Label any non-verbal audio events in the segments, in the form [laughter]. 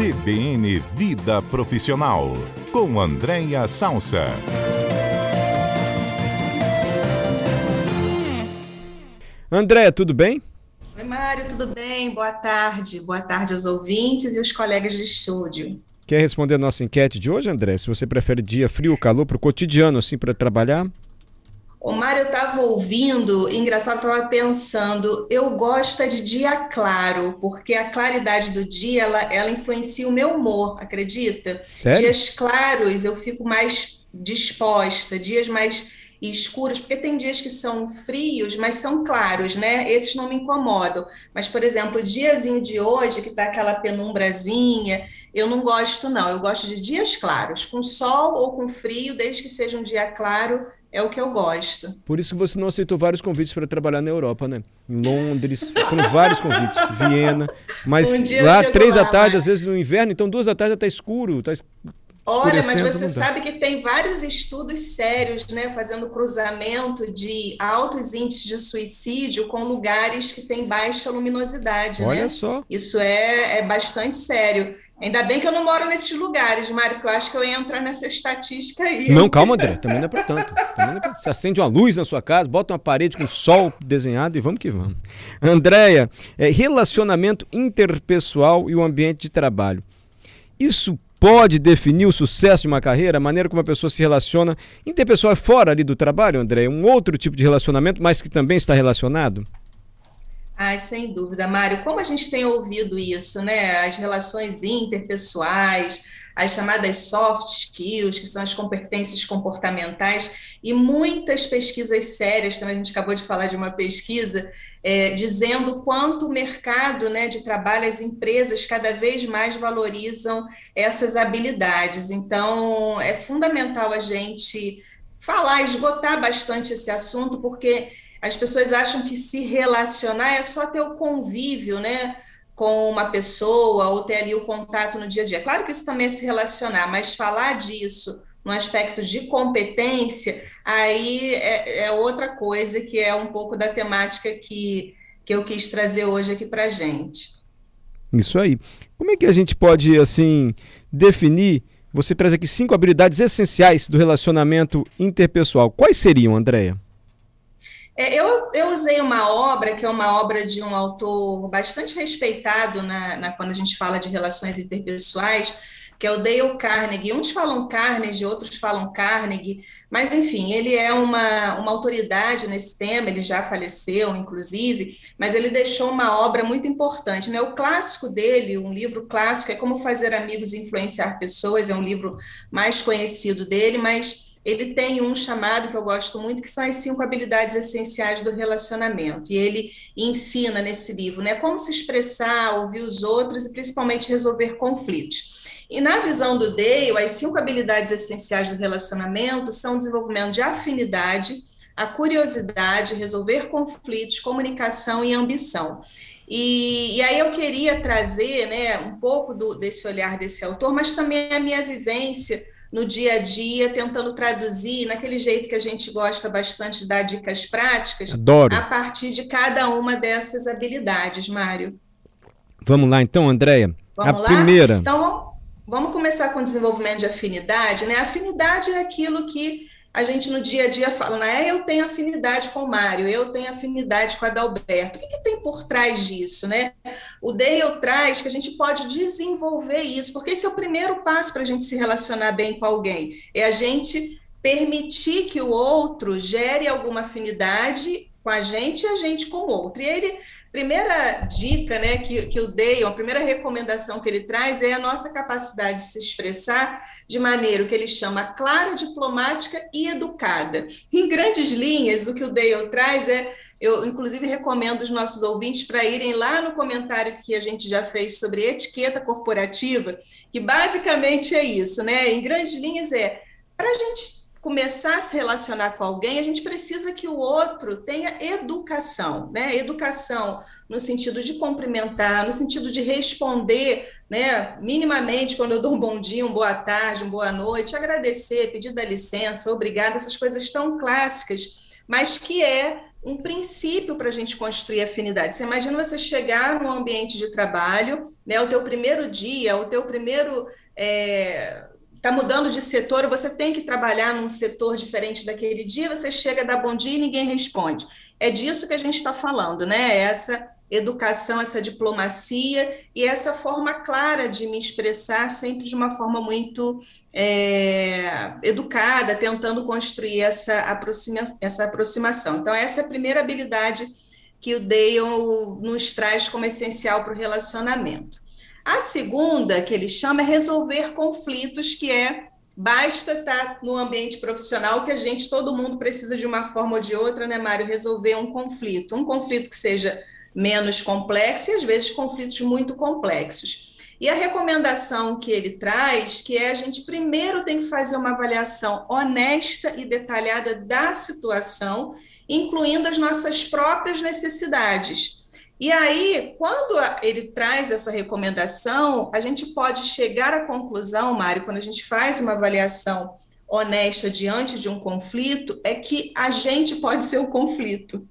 CBN Vida Profissional, com Andréia Salsa. Andréia, tudo bem? Oi, Mário, tudo bem? Boa tarde. Boa tarde aos ouvintes e os colegas de estúdio. Quer responder a nossa enquete de hoje, André? Se você prefere dia frio ou calor para o cotidiano, assim, para trabalhar? O Mário, eu estava ouvindo, engraçado, estava pensando, eu gosto é de dia claro, porque a claridade do dia, ela, ela influencia o meu humor, acredita? Sério? Dias claros eu fico mais disposta, dias mais escuros, porque tem dias que são frios, mas são claros, né? Esses não me incomodam. Mas, por exemplo, o diazinho de hoje, que tá aquela penumbrazinha, eu não gosto, não. Eu gosto de dias claros, com sol ou com frio, desde que seja um dia claro, é o que eu gosto. Por isso que você não aceitou vários convites para trabalhar na Europa, né? Em Londres, foram vários convites, [laughs] Viena, mas Um lá três lá, da tarde, mas... às vezes no inverno, então duas da tarde está escuro, está Olha, mas você sabe que tem vários estudos sérios, né, fazendo cruzamento de altos índices de suicídio com lugares que têm baixa luminosidade, Olha né? só. Isso é, é bastante sério. Ainda bem que eu não moro nesses lugares, Mário, porque eu acho que eu ia entrar nessa estatística aí. Não, calma, André, também não é para tanto. Não é pra... Você acende uma luz na sua casa, bota uma parede com sol desenhado e vamos que vamos. Andréia, é, relacionamento interpessoal e o ambiente de trabalho. Isso pode definir o sucesso de uma carreira, a maneira como a pessoa se relaciona interpessoal é fora ali do trabalho, André? Um outro tipo de relacionamento, mas que também está relacionado? Ai, sem dúvida, Mário. Como a gente tem ouvido isso, né? As relações interpessoais, as chamadas soft skills, que são as competências comportamentais, e muitas pesquisas sérias, também a gente acabou de falar de uma pesquisa, é, dizendo quanto o mercado né, de trabalho, as empresas cada vez mais valorizam essas habilidades. Então, é fundamental a gente falar, esgotar bastante esse assunto, porque as pessoas acham que se relacionar é só ter o convívio, né? Com uma pessoa ou ter ali o contato no dia a dia. Claro que isso também é se relacionar, mas falar disso no aspecto de competência, aí é, é outra coisa que é um pouco da temática que, que eu quis trazer hoje aqui para gente. Isso aí. Como é que a gente pode, assim, definir? Você traz aqui cinco habilidades essenciais do relacionamento interpessoal. Quais seriam, Andréia? É, eu, eu usei uma obra que é uma obra de um autor bastante respeitado na, na, quando a gente fala de relações interpessoais, que é o Dale Carnegie. Uns falam Carnegie, outros falam Carnegie, mas enfim, ele é uma, uma autoridade nesse tema, ele já faleceu, inclusive, mas ele deixou uma obra muito importante. Né? O clássico dele, um livro clássico, é Como Fazer Amigos e Influenciar Pessoas, é um livro mais conhecido dele, mas ele tem um chamado que eu gosto muito, que são as cinco habilidades essenciais do relacionamento. E ele ensina nesse livro, né, como se expressar, ouvir os outros e principalmente resolver conflitos. E na visão do Dale, as cinco habilidades essenciais do relacionamento são o desenvolvimento de afinidade, a curiosidade, resolver conflitos, comunicação e ambição. E, e, aí eu queria trazer né, um pouco do, desse olhar desse autor, mas também a minha vivência no dia a dia, tentando traduzir naquele jeito que a gente gosta bastante de dar dicas práticas, Adoro. a partir de cada uma dessas habilidades, Mário. Vamos lá então, Andréia. Vamos a lá? primeira. Então, vamos começar com o desenvolvimento de afinidade, né? Afinidade é aquilo que a gente no dia a dia fala, né? Eu tenho afinidade com o Mário, eu tenho afinidade com a Adalberto. O que, que tem por trás disso, né? O Dale traz que a gente pode desenvolver isso, porque esse é o primeiro passo para a gente se relacionar bem com alguém. É a gente permitir que o outro gere alguma afinidade com a gente e a gente com o outro. E ele, primeira dica né, que, que eu dei, a primeira recomendação que ele traz é a nossa capacidade de se expressar de maneira que ele chama clara, diplomática e educada. Em grandes linhas, o que o Dale traz é eu, inclusive, recomendo os nossos ouvintes para irem lá no comentário que a gente já fez sobre etiqueta corporativa, que basicamente é isso, né? Em grandes linhas é para a gente começar a se relacionar com alguém, a gente precisa que o outro tenha educação, né? Educação no sentido de cumprimentar, no sentido de responder, né? Minimamente, quando eu dou um bom dia, uma boa tarde, uma boa noite, agradecer, pedir da licença, obrigada, essas coisas tão clássicas mas que é um princípio para a gente construir afinidade. Você imagina você chegar num ambiente de trabalho, né, o teu primeiro dia, o teu primeiro é, está mudando de setor, você tem que trabalhar num setor diferente daquele dia, você chega, dá bom dia e ninguém responde. É disso que a gente está falando, né? Essa educação, essa diplomacia e essa forma clara de me expressar, sempre de uma forma muito é, educada, tentando construir essa, aproxima, essa aproximação. Então, essa é a primeira habilidade que o Dale nos traz como essencial para o relacionamento. A segunda, que ele chama, é resolver conflitos, que é basta estar no ambiente profissional que a gente, todo mundo precisa de uma forma ou de outra, né, Mário, resolver um conflito. Um conflito que seja menos complexo e às vezes conflitos muito complexos. E a recomendação que ele traz, que é a gente primeiro tem que fazer uma avaliação honesta e detalhada da situação, incluindo as nossas próprias necessidades. E aí, quando ele traz essa recomendação, a gente pode chegar à conclusão, Mário, quando a gente faz uma avaliação honesta diante de um conflito, é que a gente pode ser o conflito.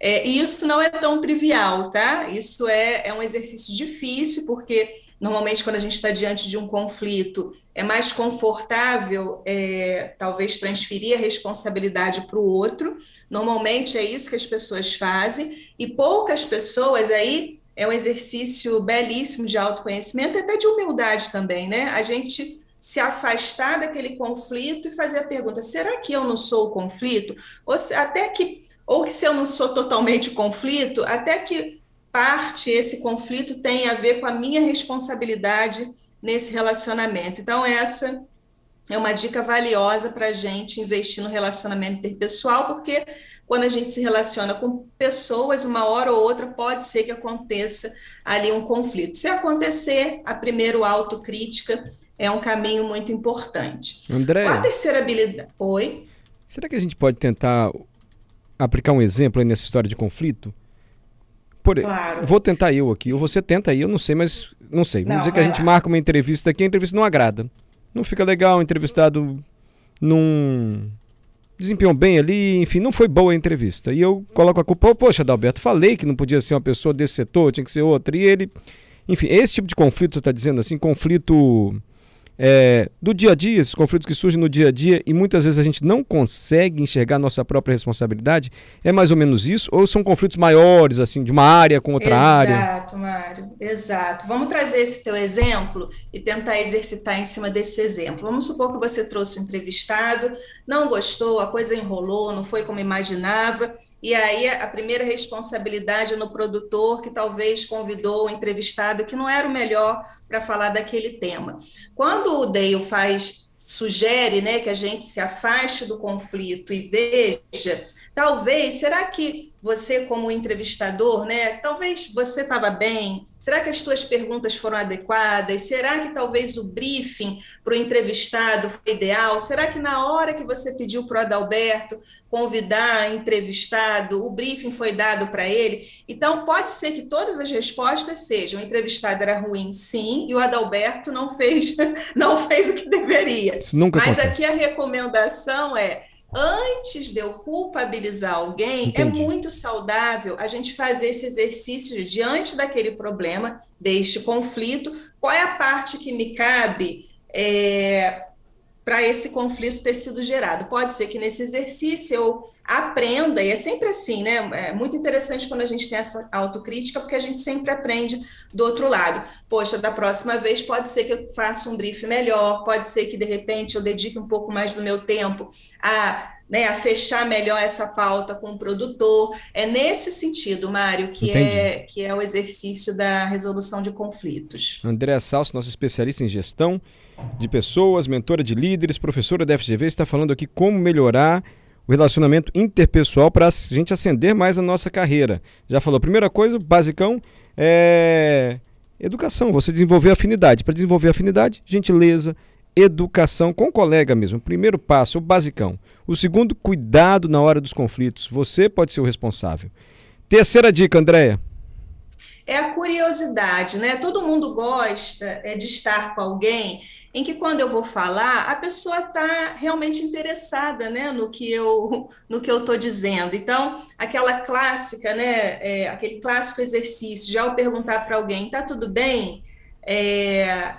É, e isso não é tão trivial, tá? Isso é, é um exercício difícil, porque normalmente quando a gente está diante de um conflito, é mais confortável, é, talvez, transferir a responsabilidade para o outro. Normalmente é isso que as pessoas fazem, e poucas pessoas aí é um exercício belíssimo de autoconhecimento até de humildade também, né? A gente se afastar daquele conflito e fazer a pergunta: será que eu não sou o conflito? Ou se, até que ou que se eu não sou totalmente conflito, até que parte esse conflito tem a ver com a minha responsabilidade nesse relacionamento. Então, essa é uma dica valiosa para a gente investir no relacionamento interpessoal, porque quando a gente se relaciona com pessoas, uma hora ou outra pode ser que aconteça ali um conflito. Se acontecer, a primeira autocrítica é um caminho muito importante. André. A terceira habilidade. Oi. Será que a gente pode tentar aplicar um exemplo aí nessa história de conflito? Por, claro. Vou tentar eu aqui, ou você tenta aí, eu não sei, mas não sei. Vamos não, dizer que a gente lá. marca uma entrevista aqui, a entrevista não agrada. Não fica legal, o entrevistado não desempenhou bem ali, enfim, não foi boa a entrevista. E eu coloco a culpa, poxa, Adalberto, falei que não podia ser uma pessoa desse setor, tinha que ser outra. E ele, enfim, esse tipo de conflito, você está dizendo assim, conflito é, do dia a dia, esses conflitos que surgem no dia a dia e muitas vezes a gente não consegue enxergar nossa própria responsabilidade, é mais ou menos isso? Ou são conflitos maiores, assim, de uma área com outra exato, área? Exato, Mário, exato. Vamos trazer esse teu exemplo e tentar exercitar em cima desse exemplo. Vamos supor que você trouxe um entrevistado, não gostou, a coisa enrolou, não foi como imaginava, e aí a primeira responsabilidade é no produtor que talvez convidou o entrevistado que não era o melhor para falar daquele tema. Quando o Dale faz sugere, né, que a gente se afaste do conflito e veja, talvez, será que você como entrevistador, né? Talvez você estava bem. Será que as suas perguntas foram adequadas? Será que talvez o briefing para o entrevistado foi ideal? Será que na hora que você pediu para o Adalberto convidar entrevistado, o briefing foi dado para ele? Então pode ser que todas as respostas sejam: o entrevistado era ruim, sim, e o Adalberto não fez, [laughs] não fez o que deveria. Nunca Mas acontece. aqui a recomendação é antes de eu culpabilizar alguém, é Entendi. é muito saudável a gente fazer esse exercício diante daquele problema, deste conflito, qual é a parte que me cabe é, para esse conflito ter sido gerado. Pode ser que nesse exercício eu aprenda, e é sempre assim, né? É muito interessante quando a gente tem essa autocrítica, porque a gente sempre aprende do outro lado. Poxa, da próxima vez pode ser que eu faça um brief melhor, pode ser que de repente eu dedique um pouco mais do meu tempo a, né, a fechar melhor essa pauta com o produtor. É nesse sentido, Mário, que, é, que é o exercício da resolução de conflitos. André Salso, nosso especialista em gestão de pessoas, mentora de líderes, professora da FGV, está falando aqui como melhorar o relacionamento interpessoal para a gente ascender mais na nossa carreira. Já falou, primeira coisa, basicão, é educação, você desenvolver afinidade. Para desenvolver afinidade, gentileza, educação com o colega mesmo. Primeiro passo, o basicão. O segundo, cuidado na hora dos conflitos. Você pode ser o responsável. Terceira dica, Andréia é a curiosidade, né? Todo mundo gosta é, de estar com alguém em que quando eu vou falar, a pessoa está realmente interessada né, no que eu [laughs] no que eu estou dizendo. Então, aquela clássica, né, é, aquele clássico exercício de ao perguntar para alguém, está tudo bem? É,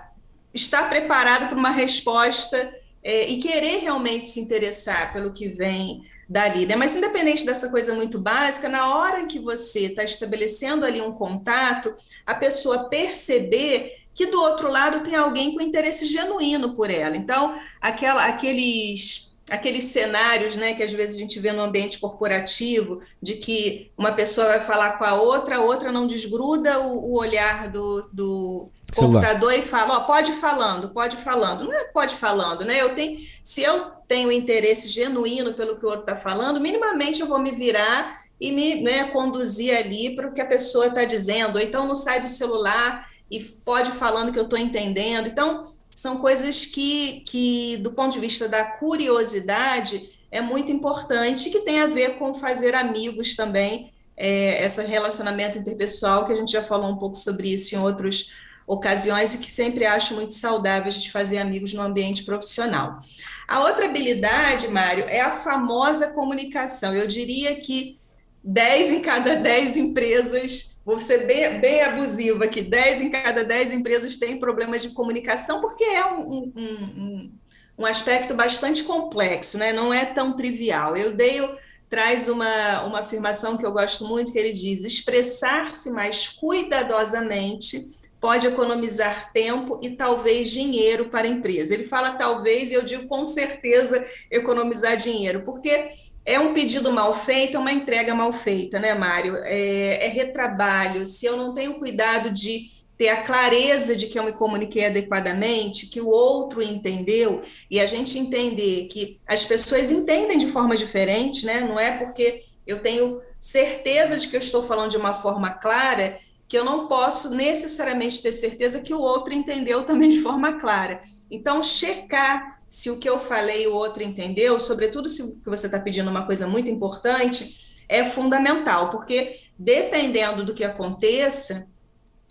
estar preparado para uma resposta é, e querer realmente se interessar pelo que vem dali, né? Mas independente dessa coisa muito básica, na hora que você está estabelecendo ali um contato, a pessoa perceber que do outro lado tem alguém com interesse genuíno por ela. Então, aquela, aqueles aqueles cenários, né, que às vezes a gente vê no ambiente corporativo, de que uma pessoa vai falar com a outra, a outra não desgruda o, o olhar do, do computador e fala, ó, pode falando, pode falando. Não é pode falando, né? Eu tenho, se eu tenho interesse genuíno pelo que o outro está falando, minimamente eu vou me virar e me né, conduzir ali para o que a pessoa está dizendo. Ou então não sai do celular e pode falando que eu estou entendendo. Então, são coisas que, que, do ponto de vista da curiosidade, é muito importante, que tem a ver com fazer amigos também, é, esse relacionamento interpessoal, que a gente já falou um pouco sobre isso em outros ocasiões e que sempre acho muito saudável a gente fazer amigos no ambiente profissional. A outra habilidade, Mário, é a famosa comunicação. Eu diria que 10 em cada 10 empresas, vou ser bem, bem abusiva aqui, 10 em cada 10 empresas têm problemas de comunicação, porque é um, um, um, um aspecto bastante complexo, né? não é tão trivial. Eu dei traz uma, uma afirmação que eu gosto muito, que ele diz: expressar-se mais cuidadosamente pode economizar tempo e talvez dinheiro para a empresa. Ele fala talvez, e eu digo com certeza economizar dinheiro, porque é um pedido mal feito, é uma entrega mal feita, né, Mário? É, é retrabalho. Se eu não tenho cuidado de ter a clareza de que eu me comuniquei adequadamente, que o outro entendeu, e a gente entender que as pessoas entendem de forma diferente, né? Não é porque eu tenho certeza de que eu estou falando de uma forma clara que eu não posso necessariamente ter certeza que o outro entendeu também de forma clara. Então, checar se o que eu falei o outro entendeu, sobretudo se que você está pedindo uma coisa muito importante, é fundamental, porque dependendo do que aconteça,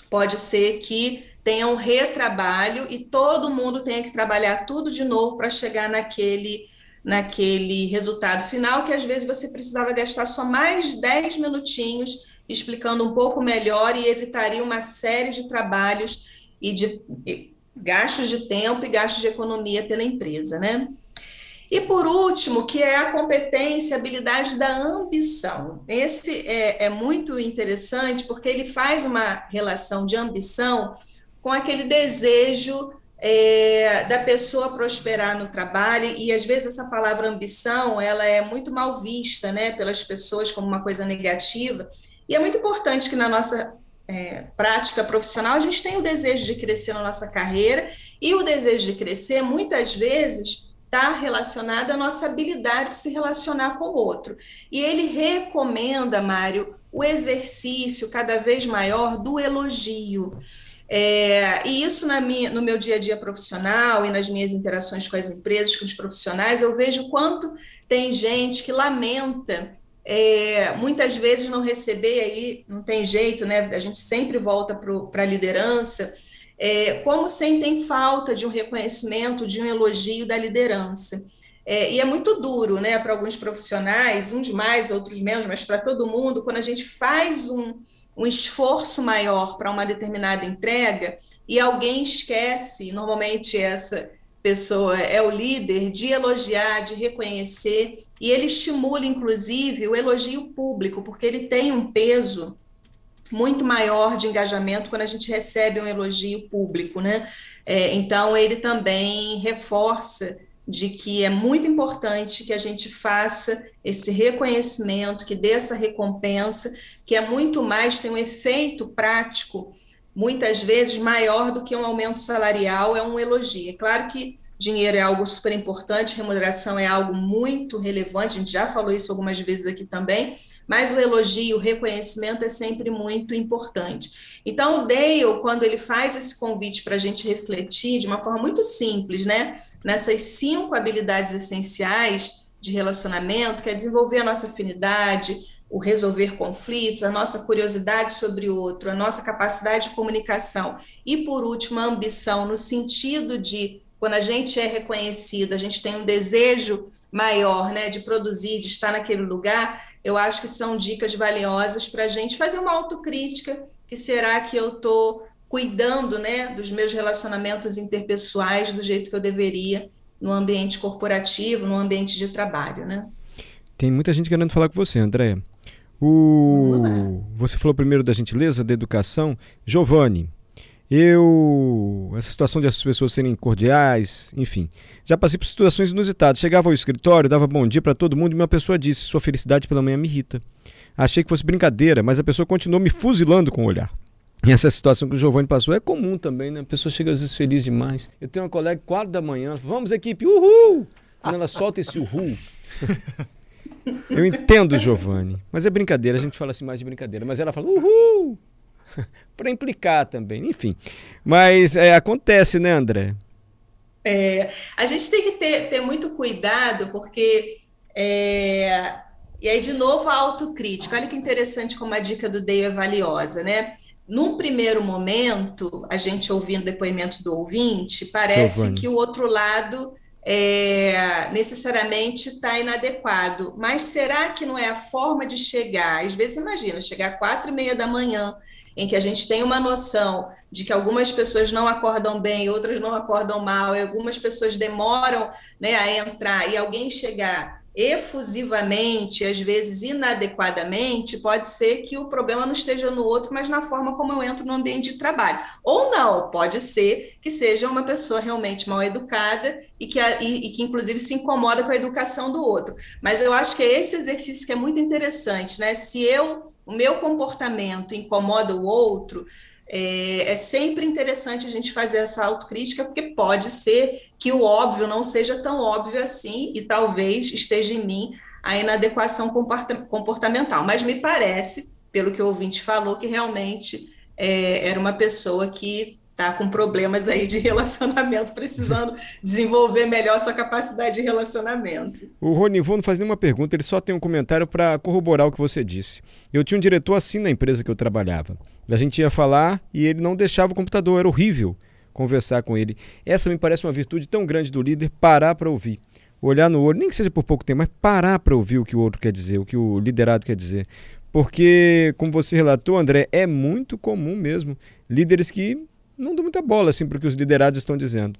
pode ser que tenha um retrabalho e todo mundo tenha que trabalhar tudo de novo para chegar naquele naquele resultado final, que às vezes você precisava gastar só mais 10 minutinhos explicando um pouco melhor e evitaria uma série de trabalhos e de gastos de tempo e gastos de economia pela empresa, né? E por último, que é a competência, habilidade da ambição. Esse é, é muito interessante porque ele faz uma relação de ambição com aquele desejo é, da pessoa prosperar no trabalho e às vezes essa palavra ambição ela é muito mal vista, né, pelas pessoas como uma coisa negativa e é muito importante que na nossa é, prática profissional a gente tenha o desejo de crescer na nossa carreira e o desejo de crescer muitas vezes está relacionado à nossa habilidade de se relacionar com o outro. E ele recomenda, Mário, o exercício cada vez maior do elogio. É, e isso minha, no meu dia a dia profissional e nas minhas interações com as empresas, com os profissionais, eu vejo quanto tem gente que lamenta é, muitas vezes não receber aí, não tem jeito, né? A gente sempre volta para a liderança, é, como sentem falta de um reconhecimento, de um elogio da liderança. É, e é muito duro, né, para alguns profissionais, uns mais, outros menos, mas para todo mundo, quando a gente faz um, um esforço maior para uma determinada entrega e alguém esquece, normalmente essa pessoa é o líder, de elogiar, de reconhecer, e ele estimula, inclusive, o elogio público, porque ele tem um peso muito maior de engajamento quando a gente recebe um elogio público, né? É, então, ele também reforça de que é muito importante que a gente faça esse reconhecimento, que dê essa recompensa, que é muito mais, tem um efeito prático, muitas vezes maior do que um aumento salarial, é um elogio. É claro que dinheiro é algo super importante, remuneração é algo muito relevante, a gente já falou isso algumas vezes aqui também, mas o elogio, o reconhecimento é sempre muito importante. Então, o Dale, quando ele faz esse convite para a gente refletir de uma forma muito simples, né, nessas cinco habilidades essenciais de relacionamento, que é desenvolver a nossa afinidade, o resolver conflitos, a nossa curiosidade sobre o outro, a nossa capacidade de comunicação e, por último, a ambição no sentido de quando a gente é reconhecido, a gente tem um desejo maior, né, de produzir, de estar naquele lugar, eu acho que são dicas valiosas para a gente fazer uma autocrítica, que será que eu estou cuidando, né, dos meus relacionamentos interpessoais do jeito que eu deveria no ambiente corporativo, no ambiente de trabalho, né? Tem muita gente querendo falar com você, Andréia. O... Você falou primeiro da gentileza, da educação. Giovanni, eu. Essa situação de as pessoas serem cordiais, enfim. Já passei por situações inusitadas. Chegava ao escritório, dava bom dia para todo mundo e uma pessoa disse: Sua felicidade pela manhã me irrita. Achei que fosse brincadeira, mas a pessoa continuou me fuzilando com o olhar. E essa situação que o Giovanni passou é comum também, né? A pessoa chega às vezes feliz demais. Eu tenho uma colega, 4 da manhã, vamos equipe, uhul! Quando ela solta esse uhul. [laughs] Eu entendo, Giovanni, mas é brincadeira, a gente fala assim mais de brincadeira. Mas ela fala uhul! [laughs] para implicar também, enfim. Mas é, acontece, né, André? É, a gente tem que ter, ter muito cuidado, porque. É, e aí, de novo, a autocrítica. Olha que interessante como a dica do Dei é valiosa, né? Num primeiro momento, a gente ouvindo o depoimento do ouvinte, parece que o outro lado é, necessariamente está inadequado. Mas será que não é a forma de chegar? Às vezes, imagina, chegar às quatro e meia da manhã em que a gente tem uma noção de que algumas pessoas não acordam bem, outras não acordam mal, e algumas pessoas demoram né, a entrar, e alguém chegar efusivamente, às vezes inadequadamente, pode ser que o problema não esteja no outro, mas na forma como eu entro no ambiente de trabalho. Ou não, pode ser que seja uma pessoa realmente mal educada e que, e, e que inclusive, se incomoda com a educação do outro. Mas eu acho que é esse exercício que é muito interessante, né? Se eu o meu comportamento incomoda o outro, é, é, sempre interessante a gente fazer essa autocrítica, porque pode ser que o óbvio não seja tão óbvio assim, e talvez esteja em mim a inadequação comportamental. Mas me parece, pelo que o ouvinte falou, que realmente é, era uma pessoa que tá com problemas aí de [laughs] relacionamento, precisando desenvolver melhor sua capacidade de relacionamento. O Ronivon não faz nenhuma pergunta, ele só tem um comentário para corroborar o que você disse. Eu tinha um diretor assim na empresa que eu trabalhava. A gente ia falar e ele não deixava o computador, era horrível conversar com ele. Essa me parece uma virtude tão grande do líder, parar para ouvir. Olhar no olho, nem que seja por pouco tempo, mas parar para ouvir o que o outro quer dizer, o que o liderado quer dizer. Porque, como você relatou, André, é muito comum mesmo líderes que não dou muita bola assim para o que os liderados estão dizendo.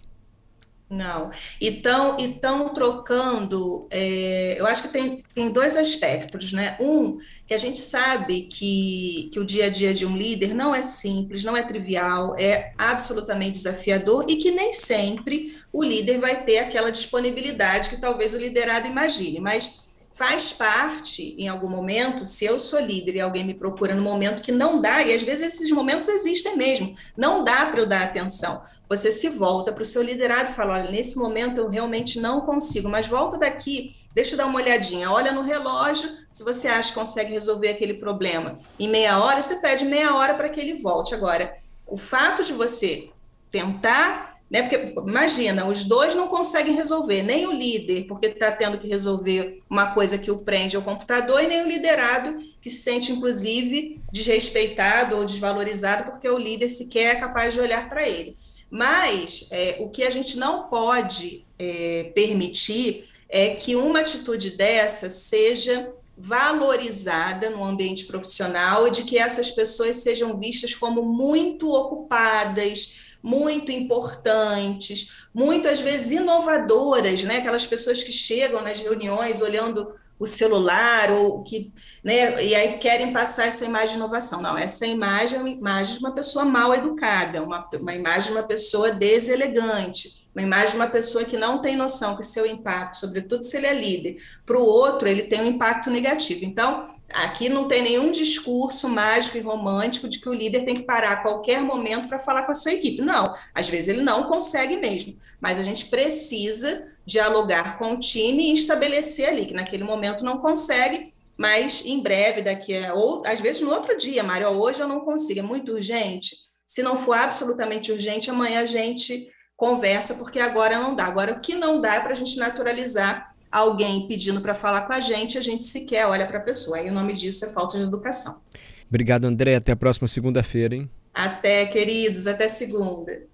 Não. E estão trocando, é, eu acho que tem, tem dois aspectos, né? Um, que a gente sabe que, que o dia a dia de um líder não é simples, não é trivial, é absolutamente desafiador e que nem sempre o líder vai ter aquela disponibilidade que talvez o liderado imagine. Mas faz parte em algum momento, se eu sou líder e alguém me procura no momento que não dá, e às vezes esses momentos existem mesmo, não dá para eu dar atenção. Você se volta para o seu liderado e fala: olha, nesse momento eu realmente não consigo, mas volta daqui, deixa eu dar uma olhadinha, olha no relógio, se você acha que consegue resolver aquele problema em meia hora, você pede meia hora para que ele volte. Agora, o fato de você tentar né? Porque imagina, os dois não conseguem resolver, nem o líder, porque está tendo que resolver uma coisa que o prende ao computador, e nem o liderado, que se sente, inclusive, desrespeitado ou desvalorizado, porque o líder sequer é capaz de olhar para ele. Mas é, o que a gente não pode é, permitir é que uma atitude dessa seja valorizada no ambiente profissional e de que essas pessoas sejam vistas como muito ocupadas, muito importantes, muitas vezes inovadoras, né? Aquelas pessoas que chegam nas reuniões olhando o celular ou que, né, e aí querem passar essa imagem de inovação. Não, essa imagem é uma imagem de uma pessoa mal educada, uma, uma imagem de uma pessoa deselegante, uma imagem de uma pessoa que não tem noção que seu impacto, sobretudo se ele é líder, para o outro ele tem um impacto negativo. Então, Aqui não tem nenhum discurso mágico e romântico de que o líder tem que parar a qualquer momento para falar com a sua equipe. Não, às vezes ele não consegue mesmo, mas a gente precisa dialogar com o time e estabelecer ali que naquele momento não consegue, mas em breve, daqui a ou às vezes no outro dia, Mário, hoje eu não consigo, é muito urgente. Se não for absolutamente urgente, amanhã a gente conversa, porque agora não dá. Agora, o que não dá é para a gente naturalizar alguém pedindo para falar com a gente, a gente sequer olha para a pessoa. E o nome disso é falta de educação. Obrigado, André. Até a próxima segunda-feira, hein? Até, queridos. Até segunda.